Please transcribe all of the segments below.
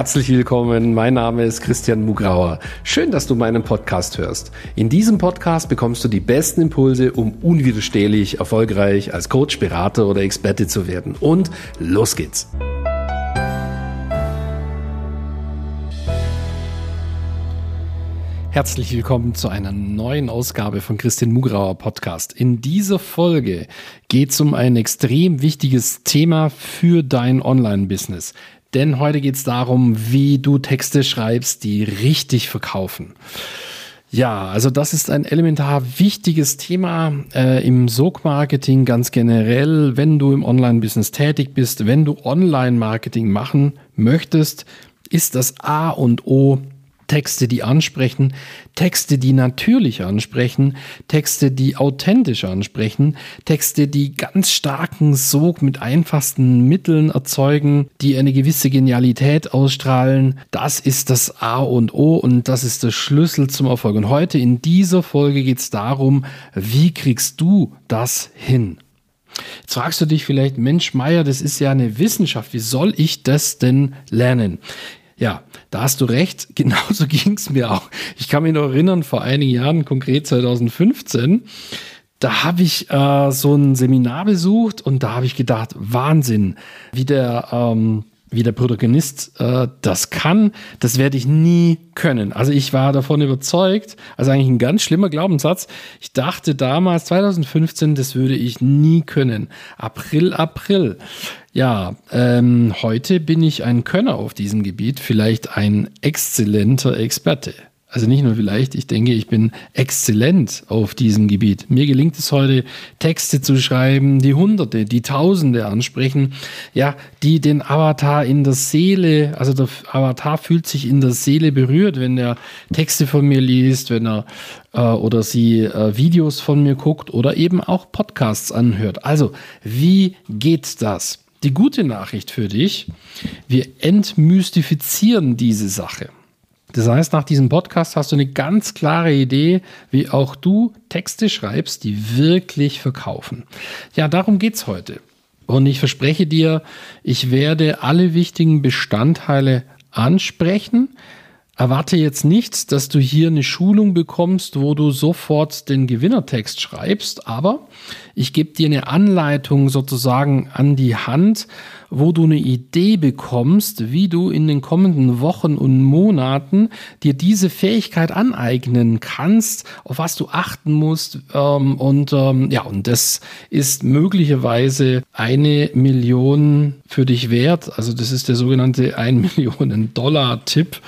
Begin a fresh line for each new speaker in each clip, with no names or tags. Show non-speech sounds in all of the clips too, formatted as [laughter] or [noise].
Herzlich willkommen, mein Name ist Christian Mugrauer. Schön, dass du meinen Podcast hörst. In diesem Podcast bekommst du die besten Impulse, um unwiderstehlich erfolgreich als Coach, Berater oder Experte zu werden. Und los geht's! Herzlich willkommen zu einer neuen Ausgabe von Christian Mugrauer Podcast. In dieser Folge geht es um ein extrem wichtiges Thema für dein Online-Business. Denn heute geht es darum, wie du Texte schreibst, die richtig verkaufen. Ja, also das ist ein elementar wichtiges Thema äh, im Sog-Marketing ganz generell, wenn du im Online-Business tätig bist, wenn du Online-Marketing machen möchtest, ist das A und O Texte, die ansprechen, Texte, die natürlich ansprechen, Texte, die authentisch ansprechen, Texte, die ganz starken Sog mit einfachsten Mitteln erzeugen, die eine gewisse Genialität ausstrahlen. Das ist das A und O und das ist der Schlüssel zum Erfolg. Und heute in dieser Folge geht es darum, wie kriegst du das hin? Jetzt fragst du dich vielleicht, Mensch, Meier, das ist ja eine Wissenschaft. Wie soll ich das denn lernen? Ja, da hast du recht. [laughs] Genauso ging es mir auch. Ich kann mich noch erinnern, vor einigen Jahren, konkret 2015, da habe ich äh, so ein Seminar besucht und da habe ich gedacht, Wahnsinn, wie der ähm, wie der Protagonist äh, das kann, das werde ich nie können. Also ich war davon überzeugt, also eigentlich ein ganz schlimmer Glaubenssatz. Ich dachte damals, 2015, das würde ich nie können. April, April. Ja, ähm, heute bin ich ein Könner auf diesem Gebiet, vielleicht ein exzellenter Experte. Also nicht nur vielleicht, ich denke, ich bin exzellent auf diesem Gebiet. Mir gelingt es heute, Texte zu schreiben, die Hunderte, die Tausende ansprechen, ja, die den Avatar in der Seele, also der Avatar fühlt sich in der Seele berührt, wenn er Texte von mir liest, wenn er äh, oder sie äh, Videos von mir guckt oder eben auch Podcasts anhört. Also, wie geht das? Die gute Nachricht für dich, wir entmystifizieren diese Sache. Das heißt, nach diesem Podcast hast du eine ganz klare Idee, wie auch du Texte schreibst, die wirklich verkaufen. Ja, darum geht es heute. Und ich verspreche dir, ich werde alle wichtigen Bestandteile ansprechen. Erwarte jetzt nicht, dass du hier eine Schulung bekommst, wo du sofort den Gewinnertext schreibst, aber ich gebe dir eine Anleitung sozusagen an die Hand, wo du eine Idee bekommst, wie du in den kommenden Wochen und Monaten dir diese Fähigkeit aneignen kannst, auf was du achten musst. Ähm, und ähm, ja, und das ist möglicherweise eine Million für dich wert. Also das ist der sogenannte 1 [laughs] Millionen Dollar Tipp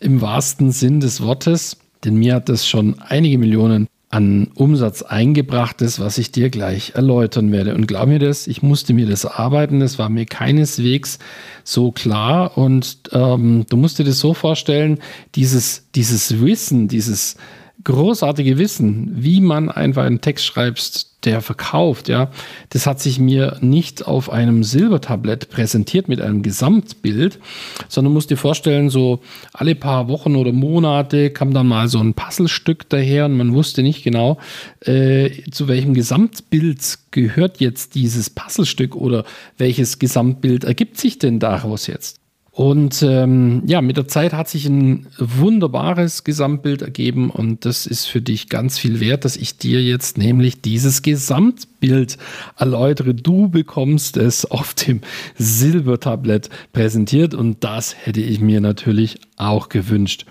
im wahrsten Sinn des Wortes. Denn mir hat das schon einige Millionen an Umsatz eingebracht ist, was ich dir gleich erläutern werde. Und glaub mir das, ich musste mir das arbeiten, das war mir keineswegs so klar. Und ähm, du musst dir das so vorstellen, dieses, dieses Wissen, dieses großartige Wissen, wie man einfach einen Text schreibt, der verkauft, ja, das hat sich mir nicht auf einem Silbertablett präsentiert mit einem Gesamtbild, sondern musst dir vorstellen, so alle paar Wochen oder Monate kam dann mal so ein Puzzlestück daher und man wusste nicht genau, äh, zu welchem Gesamtbild gehört jetzt dieses Puzzlestück oder welches Gesamtbild ergibt sich denn daraus jetzt. Und ähm, ja, mit der Zeit hat sich ein wunderbares Gesamtbild ergeben und das ist für dich ganz viel wert, dass ich dir jetzt nämlich dieses Gesamtbild erläutere. Du bekommst es auf dem Silbertablett präsentiert und das hätte ich mir natürlich auch gewünscht.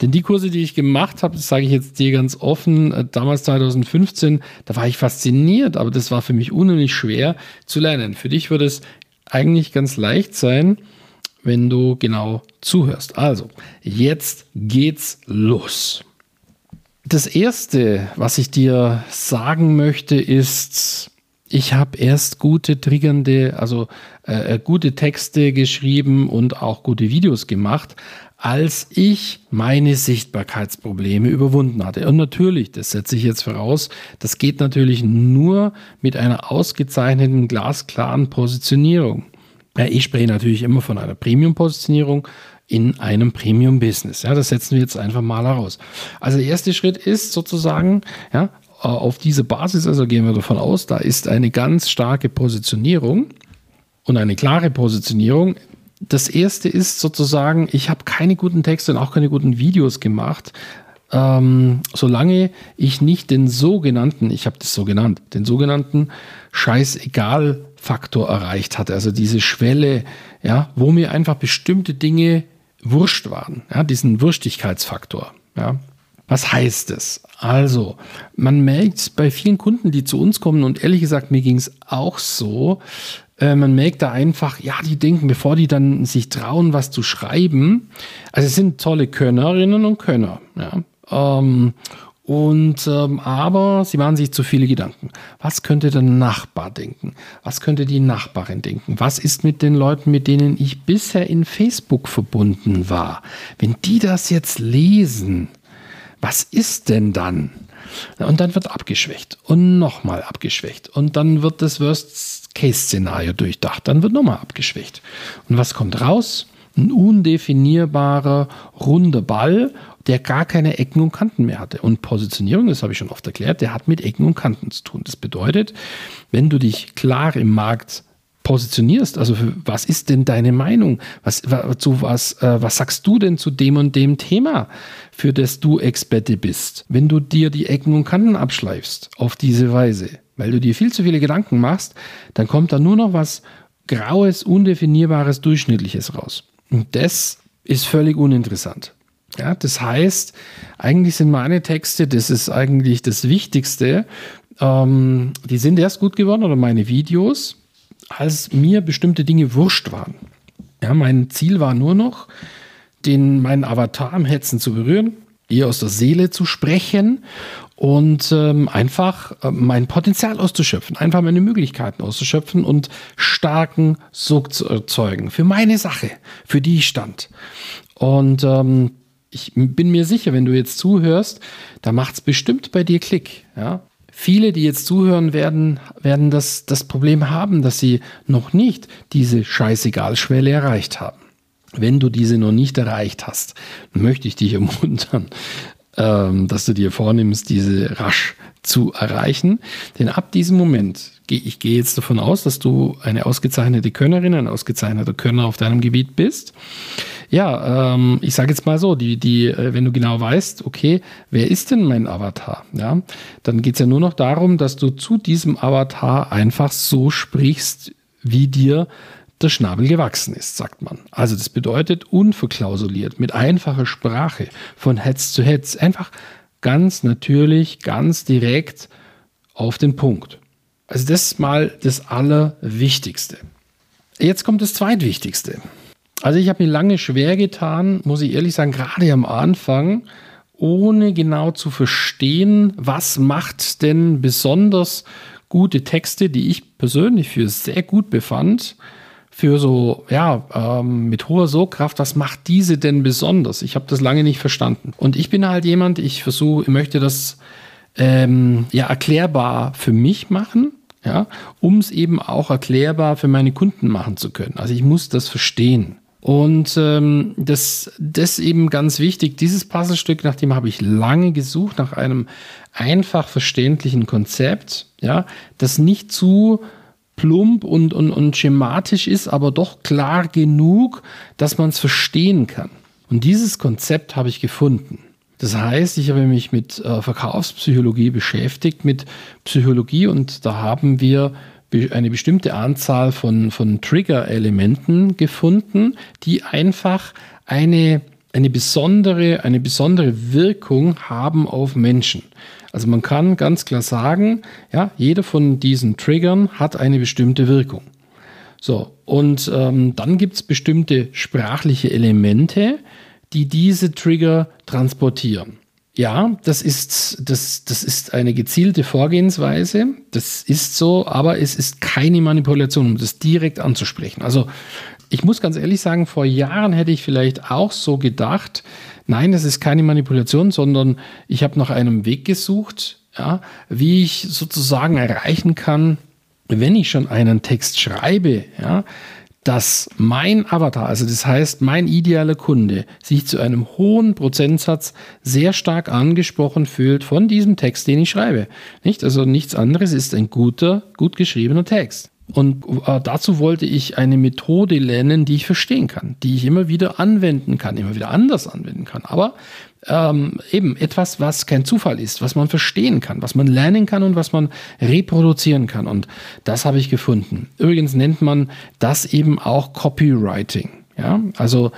Denn die Kurse, die ich gemacht habe, das sage ich jetzt dir ganz offen, äh, damals 2015, da war ich fasziniert, aber das war für mich unheimlich schwer zu lernen. Für dich würde es eigentlich ganz leicht sein, wenn du genau zuhörst. Also, jetzt geht's los. Das Erste, was ich dir sagen möchte, ist, ich habe erst gute triggernde, also äh, äh, gute Texte geschrieben und auch gute Videos gemacht, als ich meine Sichtbarkeitsprobleme überwunden hatte. Und natürlich, das setze ich jetzt voraus, das geht natürlich nur mit einer ausgezeichneten, glasklaren Positionierung. Ich spreche natürlich immer von einer Premium-Positionierung in einem Premium-Business. Ja, das setzen wir jetzt einfach mal heraus. Also der erste Schritt ist sozusagen, ja, auf diese Basis, also gehen wir davon aus, da ist eine ganz starke Positionierung und eine klare Positionierung das erste ist sozusagen, ich habe keine guten Texte und auch keine guten Videos gemacht, ähm, solange ich nicht den sogenannten, ich habe das so genannt, den sogenannten Scheißegal-Faktor erreicht hatte. Also diese Schwelle, ja, wo mir einfach bestimmte Dinge wurscht waren, ja, diesen Wurstigkeitsfaktor. Ja. Was heißt es? Also, man merkt bei vielen Kunden, die zu uns kommen, und ehrlich gesagt, mir ging es auch so, äh, man merkt da einfach, ja, die denken, bevor die dann sich trauen, was zu schreiben, also es sind tolle Könnerinnen und Könner, ja, ähm, und ähm, aber sie machen sich zu viele Gedanken. Was könnte der Nachbar denken? Was könnte die Nachbarin denken? Was ist mit den Leuten, mit denen ich bisher in Facebook verbunden war? Wenn die das jetzt lesen, was ist denn dann? Und dann wird abgeschwächt und nochmal abgeschwächt. Und dann wird das Worst-Case-Szenario durchdacht. Dann wird nochmal abgeschwächt. Und was kommt raus? Ein undefinierbarer, runder Ball der gar keine Ecken und Kanten mehr hatte. Und Positionierung, das habe ich schon oft erklärt, der hat mit Ecken und Kanten zu tun. Das bedeutet, wenn du dich klar im Markt positionierst, also für, was ist denn deine Meinung? Was, zu was, äh, was sagst du denn zu dem und dem Thema, für das du Experte bist? Wenn du dir die Ecken und Kanten abschleifst auf diese Weise, weil du dir viel zu viele Gedanken machst, dann kommt da nur noch was Graues, Undefinierbares, Durchschnittliches raus. Und das ist völlig uninteressant. Ja, das heißt, eigentlich sind meine Texte, das ist eigentlich das Wichtigste, ähm, die sind erst gut geworden oder meine Videos, als mir bestimmte Dinge wurscht waren. Ja, mein Ziel war nur noch, den, meinen Avatar am Herzen zu berühren, ihr aus der Seele zu sprechen und ähm, einfach äh, mein Potenzial auszuschöpfen, einfach meine Möglichkeiten auszuschöpfen und starken Sog zu erzeugen für meine Sache, für die ich stand. Und ähm, ich bin mir sicher, wenn du jetzt zuhörst, da macht es bestimmt bei dir Klick. Ja? Viele, die jetzt zuhören, werden, werden das, das Problem haben, dass sie noch nicht diese Scheißegal-Schwelle erreicht haben. Wenn du diese noch nicht erreicht hast, möchte ich dich ermuntern, ähm, dass du dir vornimmst, diese rasch zu erreichen. Denn ab diesem Moment, ich gehe jetzt davon aus, dass du eine ausgezeichnete Könnerin, ein ausgezeichneter Könner auf deinem Gebiet bist. Ja, ähm, ich sage jetzt mal so, die, die, äh, wenn du genau weißt, okay, wer ist denn mein Avatar? Ja, dann geht es ja nur noch darum, dass du zu diesem Avatar einfach so sprichst, wie dir der Schnabel gewachsen ist, sagt man. Also das bedeutet unverklausuliert, mit einfacher Sprache, von Hetz zu Hetz, einfach ganz natürlich, ganz direkt auf den Punkt. Also das ist mal das Allerwichtigste. Jetzt kommt das Zweitwichtigste. Also ich habe mir lange schwer getan, muss ich ehrlich sagen, gerade am Anfang, ohne genau zu verstehen, was macht denn besonders gute Texte, die ich persönlich für sehr gut befand, für so, ja, ähm, mit hoher Sogkraft, was macht diese denn besonders? Ich habe das lange nicht verstanden. Und ich bin halt jemand, ich versuche, ich möchte das ähm, ja erklärbar für mich machen, ja, um es eben auch erklärbar für meine Kunden machen zu können. Also ich muss das verstehen. Und ähm, das, das eben ganz wichtig, dieses Puzzlestück, nach dem habe ich lange gesucht, nach einem einfach verständlichen Konzept, ja, das nicht zu plump und, und, und schematisch ist, aber doch klar genug, dass man es verstehen kann. Und dieses Konzept habe ich gefunden. Das heißt, ich habe mich mit äh, Verkaufspsychologie beschäftigt, mit Psychologie und da haben wir eine bestimmte Anzahl von, von Trigger-Elementen gefunden, die einfach eine, eine, besondere, eine besondere Wirkung haben auf Menschen. Also man kann ganz klar sagen, ja, jeder von diesen Triggern hat eine bestimmte Wirkung. So, und ähm, dann gibt es bestimmte sprachliche Elemente, die diese Trigger transportieren. Ja, das ist, das, das ist eine gezielte Vorgehensweise. Das ist so, aber es ist keine Manipulation, um das direkt anzusprechen. Also ich muss ganz ehrlich sagen, vor Jahren hätte ich vielleicht auch so gedacht, nein, das ist keine Manipulation, sondern ich habe nach einem Weg gesucht, ja, wie ich sozusagen erreichen kann, wenn ich schon einen Text schreibe, ja, dass mein Avatar, also das heißt mein idealer Kunde, sich zu einem hohen Prozentsatz sehr stark angesprochen fühlt von diesem Text, den ich schreibe. Nicht? Also nichts anderes ist ein guter, gut geschriebener Text. Und äh, dazu wollte ich eine Methode lernen, die ich verstehen kann, die ich immer wieder anwenden kann, immer wieder anders anwenden kann. Aber ähm, eben etwas, was kein Zufall ist, was man verstehen kann, was man lernen kann und was man reproduzieren kann. Und das habe ich gefunden. Übrigens nennt man das eben auch Copywriting. Ja, also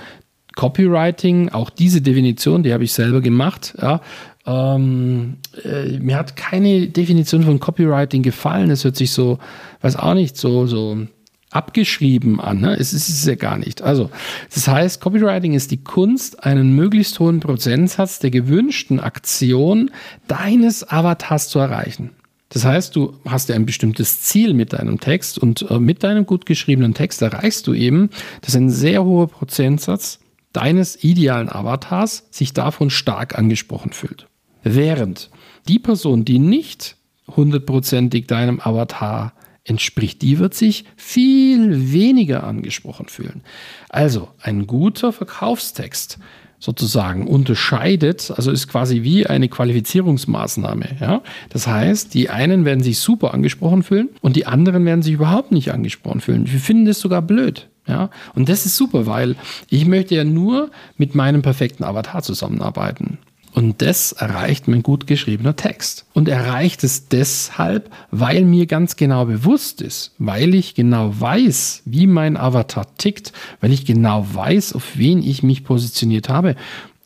Copywriting, auch diese Definition, die habe ich selber gemacht. Ja, ähm, äh, mir hat keine Definition von Copywriting gefallen. Es hört sich so, weiß auch nicht, so, so abgeschrieben an. Ne? Es ist es ja gar nicht. Also, das heißt, Copywriting ist die Kunst, einen möglichst hohen Prozentsatz der gewünschten Aktion deines Avatars zu erreichen. Das heißt, du hast ja ein bestimmtes Ziel mit deinem Text und äh, mit deinem gut geschriebenen Text erreichst du eben, dass ein sehr hoher Prozentsatz deines idealen Avatars sich davon stark angesprochen fühlt. Während die Person, die nicht hundertprozentig deinem Avatar entspricht, die wird sich viel weniger angesprochen fühlen. Also ein guter Verkaufstext sozusagen unterscheidet, also ist quasi wie eine Qualifizierungsmaßnahme. Ja? Das heißt, die einen werden sich super angesprochen fühlen und die anderen werden sich überhaupt nicht angesprochen fühlen. Wir finden das sogar blöd. Ja, und das ist super, weil ich möchte ja nur mit meinem perfekten Avatar zusammenarbeiten. Und das erreicht mein gut geschriebener Text. Und erreicht es deshalb, weil mir ganz genau bewusst ist, weil ich genau weiß, wie mein Avatar tickt, weil ich genau weiß, auf wen ich mich positioniert habe.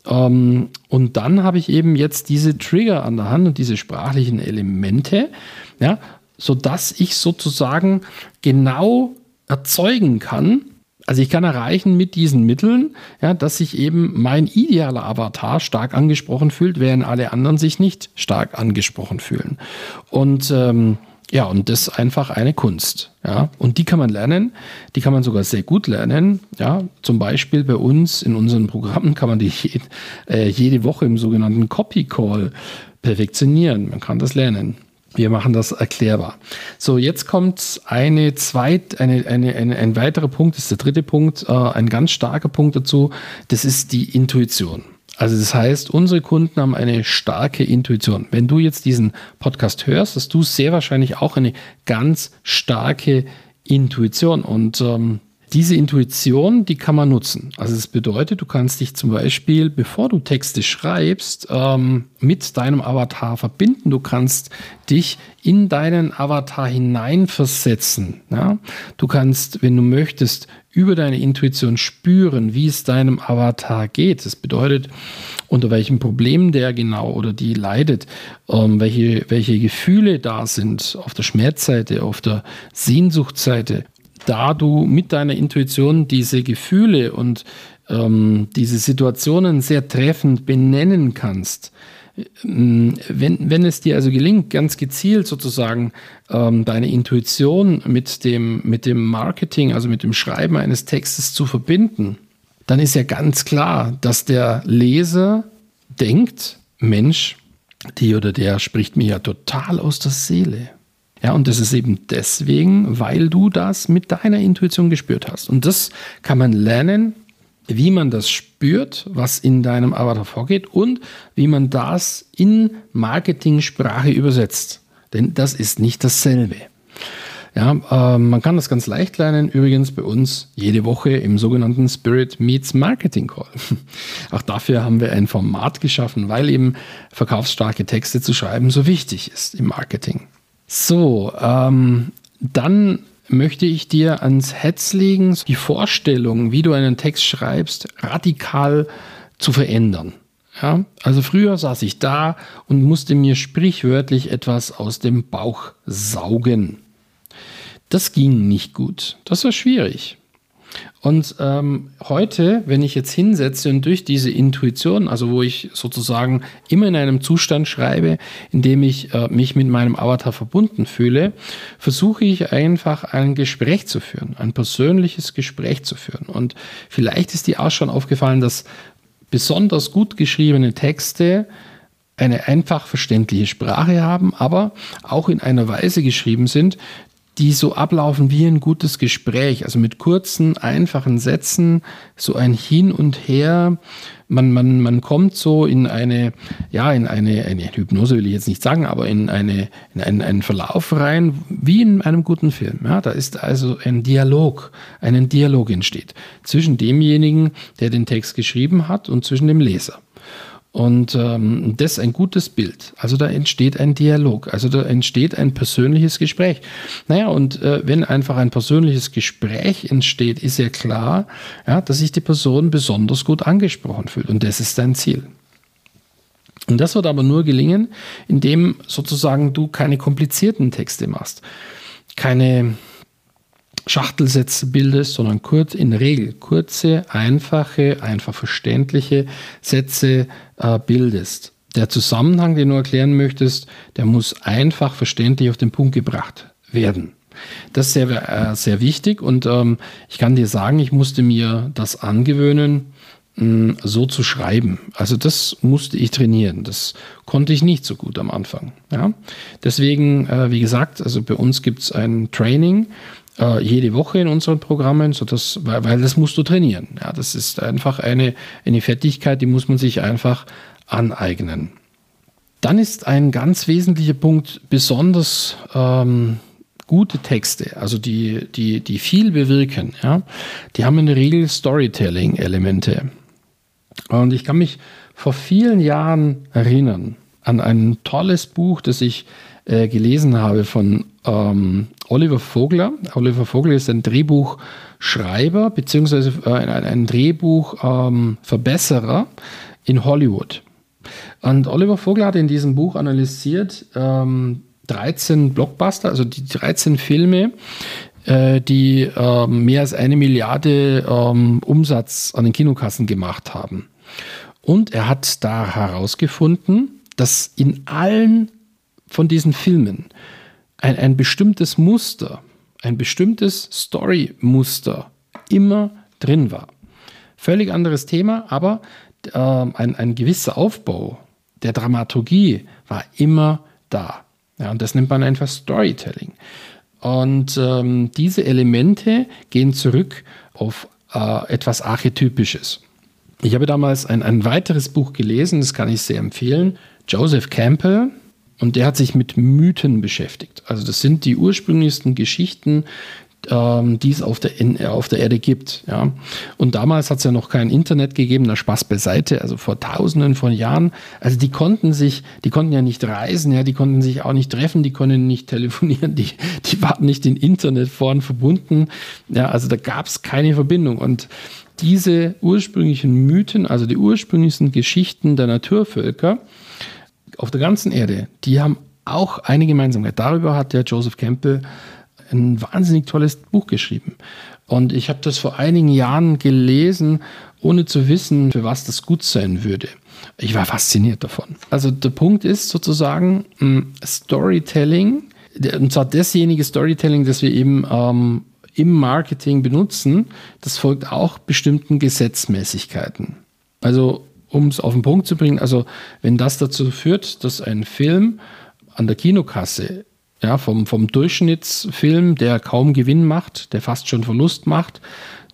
Ähm, und dann habe ich eben jetzt diese Trigger an der Hand und diese sprachlichen Elemente, ja, sodass ich sozusagen genau erzeugen kann, also ich kann erreichen mit diesen Mitteln, ja, dass sich eben mein idealer Avatar stark angesprochen fühlt, während alle anderen sich nicht stark angesprochen fühlen. Und ähm, ja, und das ist einfach eine Kunst. Ja, und die kann man lernen, die kann man sogar sehr gut lernen. Ja, zum Beispiel bei uns in unseren Programmen kann man die [laughs] jede, äh, jede Woche im sogenannten Copy Call perfektionieren. Man kann das lernen. Wir machen das erklärbar. So, jetzt kommt eine zweit, eine, eine, eine, ein weiterer Punkt, das ist der dritte Punkt, äh, ein ganz starker Punkt dazu, das ist die Intuition. Also das heißt, unsere Kunden haben eine starke Intuition. Wenn du jetzt diesen Podcast hörst, hast du sehr wahrscheinlich auch eine ganz starke Intuition. Und ähm, diese Intuition, die kann man nutzen. Also das bedeutet, du kannst dich zum Beispiel, bevor du Texte schreibst, ähm, mit deinem Avatar verbinden. Du kannst dich in deinen Avatar hineinversetzen. Ja? Du kannst, wenn du möchtest, über deine Intuition spüren, wie es deinem Avatar geht. Das bedeutet, unter welchen Problemen der genau oder die leidet, ähm, welche, welche Gefühle da sind auf der Schmerzseite, auf der Sehnsuchtseite da du mit deiner Intuition diese Gefühle und ähm, diese Situationen sehr treffend benennen kannst, ähm, wenn, wenn es dir also gelingt, ganz gezielt sozusagen ähm, deine Intuition mit dem, mit dem Marketing, also mit dem Schreiben eines Textes zu verbinden, dann ist ja ganz klar, dass der Leser denkt, Mensch, die oder der spricht mir ja total aus der Seele. Ja, und das ist eben deswegen, weil du das mit deiner Intuition gespürt hast. Und das kann man lernen, wie man das spürt, was in deinem Avatar vorgeht und wie man das in Marketing-Sprache übersetzt. Denn das ist nicht dasselbe. Ja, äh, man kann das ganz leicht lernen, übrigens bei uns jede Woche im sogenannten Spirit Meets Marketing Call. [laughs] Auch dafür haben wir ein Format geschaffen, weil eben verkaufsstarke Texte zu schreiben so wichtig ist im Marketing. So, ähm, dann möchte ich dir ans Herz legen, die Vorstellung, wie du einen Text schreibst, radikal zu verändern. Ja, also früher saß ich da und musste mir sprichwörtlich etwas aus dem Bauch saugen. Das ging nicht gut. Das war schwierig. Und ähm, heute, wenn ich jetzt hinsetze und durch diese Intuition, also wo ich sozusagen immer in einem Zustand schreibe, in dem ich äh, mich mit meinem Avatar verbunden fühle, versuche ich einfach ein Gespräch zu führen, ein persönliches Gespräch zu führen. Und vielleicht ist dir auch schon aufgefallen, dass besonders gut geschriebene Texte eine einfach verständliche Sprache haben, aber auch in einer Weise geschrieben sind, die so ablaufen wie ein gutes Gespräch, also mit kurzen, einfachen Sätzen, so ein Hin und Her. Man, man, man kommt so in eine, ja, in eine, eine Hypnose will ich jetzt nicht sagen, aber in, eine, in einen, einen Verlauf rein, wie in einem guten Film. Ja, da ist also ein Dialog, einen Dialog entsteht zwischen demjenigen, der den Text geschrieben hat und zwischen dem Leser. Und ähm, das ist ein gutes Bild. Also da entsteht ein Dialog, also da entsteht ein persönliches Gespräch. Naja, und äh, wenn einfach ein persönliches Gespräch entsteht, ist ja klar, ja, dass sich die Person besonders gut angesprochen fühlt. Und das ist dein Ziel. Und das wird aber nur gelingen, indem sozusagen du keine komplizierten Texte machst. Keine Schachtelsätze bildest, sondern kurz in der Regel kurze, einfache, einfach verständliche Sätze äh, bildest. Der Zusammenhang, den du erklären möchtest, der muss einfach verständlich auf den Punkt gebracht werden. Das ist sehr, äh, sehr wichtig und ähm, ich kann dir sagen, ich musste mir das angewöhnen, mh, so zu schreiben. Also das musste ich trainieren. Das konnte ich nicht so gut am Anfang. Ja? Deswegen, äh, wie gesagt, also bei uns gibt es ein Training, äh, jede Woche in unseren Programmen, so dass, weil, weil das musst du trainieren. Ja, das ist einfach eine, eine Fertigkeit, die muss man sich einfach aneignen. Dann ist ein ganz wesentlicher Punkt besonders ähm, gute Texte, also die, die, die viel bewirken, ja, die haben in der Regel Storytelling-Elemente. Und ich kann mich vor vielen Jahren erinnern an ein tolles Buch, das ich äh, gelesen habe von ähm, Oliver Vogler. Oliver Vogler ist ein Drehbuchschreiber beziehungsweise äh, ein, ein Drehbuchverbesserer ähm, in Hollywood. Und Oliver Vogler hat in diesem Buch analysiert ähm, 13 Blockbuster, also die 13 Filme, äh, die äh, mehr als eine Milliarde ähm, Umsatz an den Kinokassen gemacht haben. Und er hat da herausgefunden, dass in allen von diesen Filmen ein, ein bestimmtes Muster, ein bestimmtes Story-Muster immer drin war. Völlig anderes Thema, aber äh, ein, ein gewisser Aufbau der Dramaturgie war immer da. Ja, und das nennt man einfach Storytelling. Und ähm, diese Elemente gehen zurück auf äh, etwas Archetypisches. Ich habe damals ein, ein weiteres Buch gelesen, das kann ich sehr empfehlen. Joseph Campbell, und der hat sich mit Mythen beschäftigt. Also das sind die ursprünglichsten Geschichten, ähm, die es auf der, in, auf der Erde gibt. Ja. Und damals hat es ja noch kein Internet gegeben, na Spaß beiseite, also vor tausenden von Jahren. Also die konnten sich, die konnten ja nicht reisen, ja, die konnten sich auch nicht treffen, die konnten nicht [laughs] telefonieren, die, die waren nicht in Internetforen verbunden. Ja, also da gab es keine Verbindung. Und diese ursprünglichen Mythen, also die ursprünglichsten Geschichten der Naturvölker, auf der ganzen Erde, die haben auch eine Gemeinsamkeit. Darüber hat der Joseph Campbell ein wahnsinnig tolles Buch geschrieben. Und ich habe das vor einigen Jahren gelesen, ohne zu wissen, für was das gut sein würde. Ich war fasziniert davon. Also der Punkt ist sozusagen hm, Storytelling, und zwar dasjenige Storytelling, das wir eben ähm, im Marketing benutzen, das folgt auch bestimmten Gesetzmäßigkeiten. Also um es auf den Punkt zu bringen, also wenn das dazu führt, dass ein Film an der Kinokasse ja, vom, vom Durchschnittsfilm, der kaum Gewinn macht, der fast schon Verlust macht,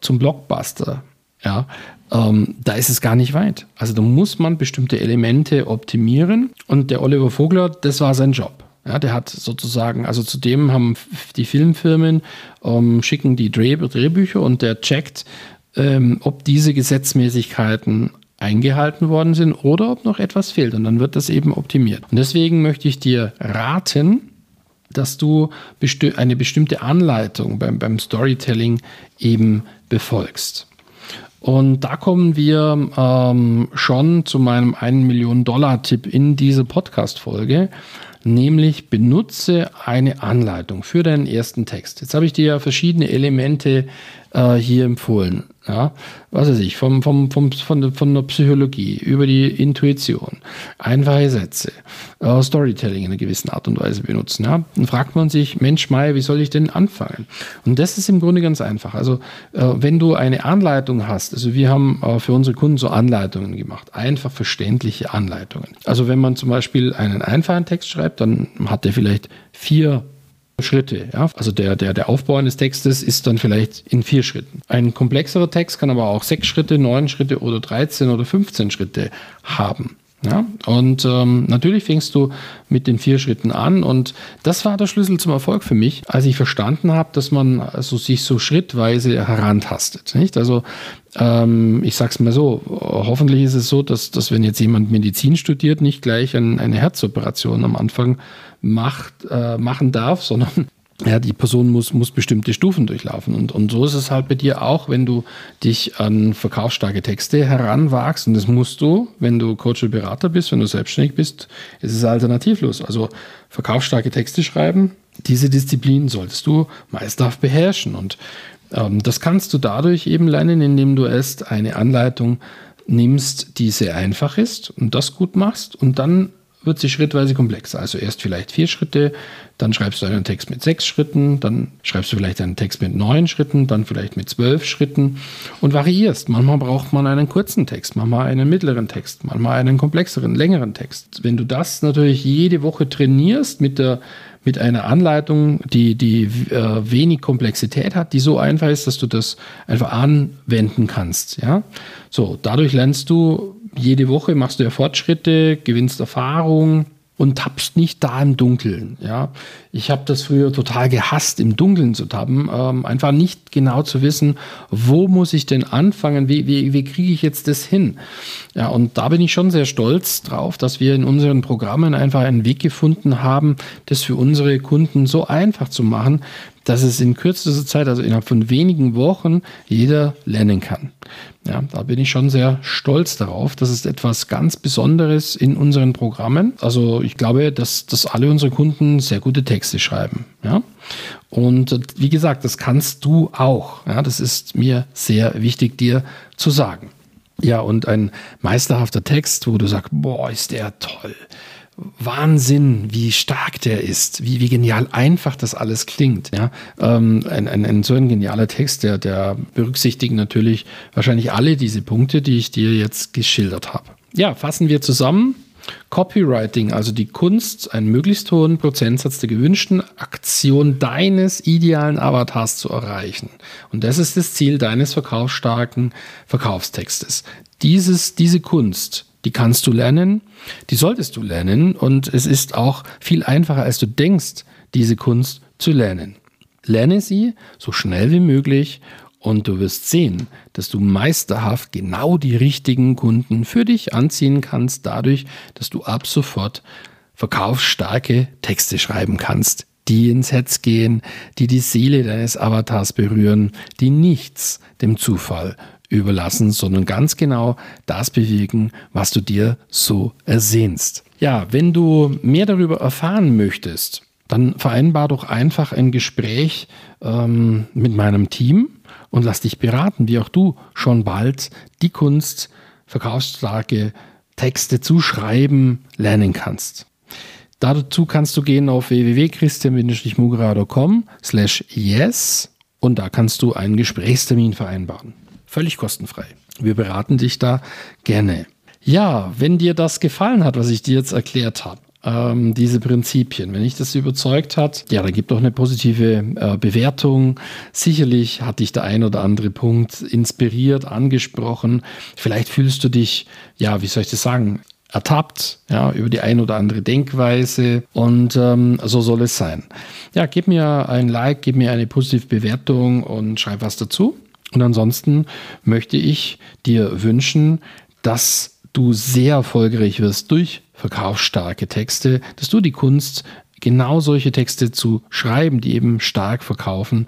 zum Blockbuster, ja, ähm, da ist es gar nicht weit. Also da muss man bestimmte Elemente optimieren und der Oliver Vogler, das war sein Job. Ja, der hat sozusagen, also zudem haben die Filmfirmen ähm, schicken die Dreh Drehbücher und der checkt, ähm, ob diese Gesetzmäßigkeiten eingehalten worden sind oder ob noch etwas fehlt. Und dann wird das eben optimiert. Und deswegen möchte ich dir raten, dass du eine bestimmte Anleitung beim, beim Storytelling eben befolgst. Und da kommen wir ähm, schon zu meinem 1 Million Dollar Tipp in dieser Podcast-Folge, nämlich benutze eine Anleitung für deinen ersten Text. Jetzt habe ich dir ja verschiedene Elemente äh, hier empfohlen. Ja, was weiß ich, vom, vom, vom, von, von der Psychologie über die Intuition, einfache Sätze, äh, Storytelling in einer gewissen Art und Weise benutzen. Ja? Dann fragt man sich, Mensch, Mai, wie soll ich denn anfangen? Und das ist im Grunde ganz einfach. Also, äh, wenn du eine Anleitung hast, also wir haben äh, für unsere Kunden so Anleitungen gemacht, einfach verständliche Anleitungen. Also, wenn man zum Beispiel einen einfachen Text schreibt, dann hat der vielleicht vier Schritte. Ja? Also der, der, der Aufbau eines Textes ist dann vielleicht in vier Schritten. Ein komplexerer Text kann aber auch sechs Schritte, neun Schritte oder 13 oder 15 Schritte haben. Ja, und ähm, natürlich fängst du mit den vier Schritten an und das war der Schlüssel zum Erfolg für mich, als ich verstanden habe, dass man also sich so schrittweise herantastet. Nicht? Also ähm, ich sag's mal so, hoffentlich ist es so, dass, dass wenn jetzt jemand Medizin studiert, nicht gleich ein, eine Herzoperation am Anfang macht, äh, machen darf, sondern ja, die Person muss, muss bestimmte Stufen durchlaufen. Und, und so ist es halt bei dir auch, wenn du dich an verkaufsstarke Texte heranwagst. Und das musst du, wenn du Coach oder Berater bist, wenn du selbstständig bist, ist es alternativlos. Also verkaufsstarke Texte schreiben, diese Disziplin solltest du meisterhaft beherrschen. Und ähm, das kannst du dadurch eben lernen, indem du erst eine Anleitung nimmst, die sehr einfach ist und das gut machst und dann wird sie schrittweise komplexer. Also erst vielleicht vier Schritte, dann schreibst du einen Text mit sechs Schritten, dann schreibst du vielleicht einen Text mit neun Schritten, dann vielleicht mit zwölf Schritten und variierst. Manchmal braucht man einen kurzen Text, manchmal einen mittleren Text, manchmal einen komplexeren, längeren Text. Wenn du das natürlich jede Woche trainierst mit der mit einer Anleitung, die, die äh, wenig Komplexität hat, die so einfach ist, dass du das einfach anwenden kannst. Ja? So, dadurch lernst du jede Woche machst du ja Fortschritte, gewinnst Erfahrung und tappst nicht da im Dunkeln. Ja, ich habe das früher total gehasst, im Dunkeln zu tappen, ähm, einfach nicht genau zu wissen, wo muss ich denn anfangen, wie, wie, wie kriege ich jetzt das hin? Ja, und da bin ich schon sehr stolz drauf, dass wir in unseren Programmen einfach einen Weg gefunden haben, das für unsere Kunden so einfach zu machen, dass es in kürzester Zeit, also innerhalb von wenigen Wochen, jeder lernen kann. Ja, da bin ich schon sehr stolz darauf. Das ist etwas ganz Besonderes in unseren Programmen. Also ich glaube, dass, dass alle unsere Kunden sehr gute Texte schreiben. Ja? Und wie gesagt, das kannst du auch. Ja? Das ist mir sehr wichtig, dir zu sagen. Ja, und ein meisterhafter Text, wo du sagst, boah, ist der toll Wahnsinn, wie stark der ist, wie, wie genial einfach das alles klingt. Ja? Ähm, ein, ein, ein, so ein genialer Text, der, der berücksichtigt natürlich wahrscheinlich alle diese Punkte, die ich dir jetzt geschildert habe. Ja, fassen wir zusammen. Copywriting, also die Kunst, einen möglichst hohen Prozentsatz der gewünschten Aktion deines idealen Avatars zu erreichen. Und das ist das Ziel deines verkaufsstarken Verkaufstextes. Dieses, diese Kunst, die kannst du lernen, die solltest du lernen und es ist auch viel einfacher, als du denkst, diese Kunst zu lernen. Lerne sie so schnell wie möglich und du wirst sehen, dass du meisterhaft genau die richtigen Kunden für dich anziehen kannst, dadurch, dass du ab sofort verkaufsstarke Texte schreiben kannst, die ins Herz gehen, die die Seele deines Avatars berühren, die nichts dem Zufall überlassen, sondern ganz genau das bewegen, was du dir so ersehnst. Ja, wenn du mehr darüber erfahren möchtest, dann vereinbar doch einfach ein Gespräch ähm, mit meinem Team und lass dich beraten, wie auch du schon bald die Kunst, verkaufsstarke Texte zu schreiben lernen kannst. Dazu kannst du gehen auf www.christian-mugra.com slash yes und da kannst du einen Gesprächstermin vereinbaren. Völlig kostenfrei. Wir beraten dich da gerne. Ja, wenn dir das gefallen hat, was ich dir jetzt erklärt habe, ähm, diese Prinzipien, wenn dich das überzeugt hat, ja, dann gib doch eine positive äh, Bewertung. Sicherlich hat dich der ein oder andere Punkt inspiriert, angesprochen. Vielleicht fühlst du dich, ja, wie soll ich das sagen, ertappt, ja, über die ein oder andere Denkweise und ähm, so soll es sein. Ja, gib mir ein Like, gib mir eine positive Bewertung und schreib was dazu. Und ansonsten möchte ich dir wünschen, dass du sehr erfolgreich wirst durch verkaufsstarke Texte, dass du die Kunst, genau solche Texte zu schreiben, die eben stark verkaufen,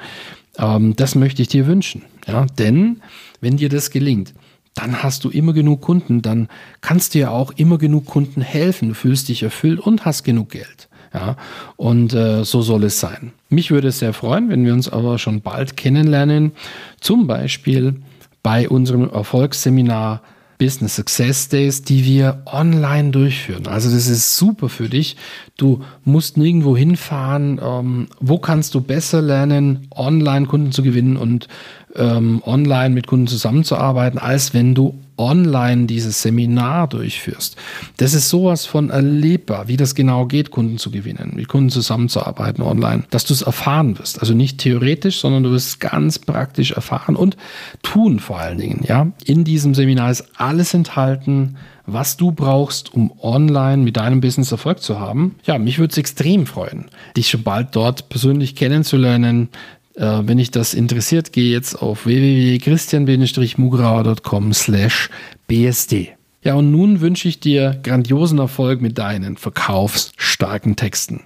ähm, das möchte ich dir wünschen. Ja? Denn wenn dir das gelingt, dann hast du immer genug Kunden, dann kannst du ja auch immer genug Kunden helfen, du fühlst dich erfüllt und hast genug Geld. Ja, und äh, so soll es sein. Mich würde es sehr freuen, wenn wir uns aber schon bald kennenlernen, zum Beispiel bei unserem Erfolgsseminar Business Success Days, die wir online durchführen. Also das ist super für dich. Du musst nirgendwo hinfahren. Ähm, wo kannst du besser lernen, online Kunden zu gewinnen und ähm, online mit Kunden zusammenzuarbeiten, als wenn du online dieses Seminar durchführst. Das ist sowas von erlebbar, wie das genau geht, Kunden zu gewinnen, mit Kunden zusammenzuarbeiten online, dass du es erfahren wirst. Also nicht theoretisch, sondern du wirst ganz praktisch erfahren und tun vor allen Dingen. Ja, in diesem Seminar ist alles enthalten, was du brauchst, um online mit deinem Business Erfolg zu haben. Ja, mich würde es extrem freuen, dich schon bald dort persönlich kennenzulernen, äh, wenn dich das interessiert, geh jetzt auf www.christian-mugrauer.com slash bsd. Ja, und nun wünsche ich dir grandiosen Erfolg mit deinen verkaufsstarken Texten.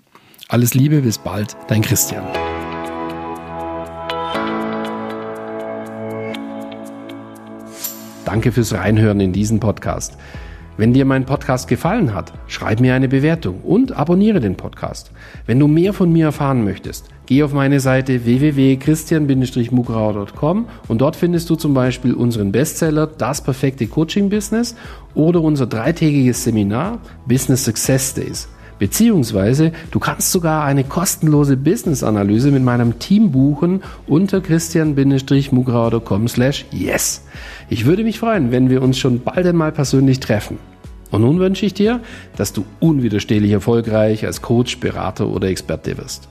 Alles Liebe, bis bald, dein Christian. Danke fürs Reinhören in diesen Podcast. Wenn dir mein Podcast gefallen hat, schreib mir eine Bewertung und abonniere den Podcast. Wenn du mehr von mir erfahren möchtest, geh auf meine Seite www.christian-mugrauer.com und dort findest du zum Beispiel unseren Bestseller Das perfekte Coaching Business oder unser dreitägiges Seminar Business Success Days. Beziehungsweise du kannst sogar eine kostenlose Business-Analyse mit meinem Team buchen unter christian-mugrauer.com slash yes. Ich würde mich freuen, wenn wir uns schon bald einmal persönlich treffen. Und nun wünsche ich dir, dass du unwiderstehlich erfolgreich als Coach, Berater oder Experte wirst.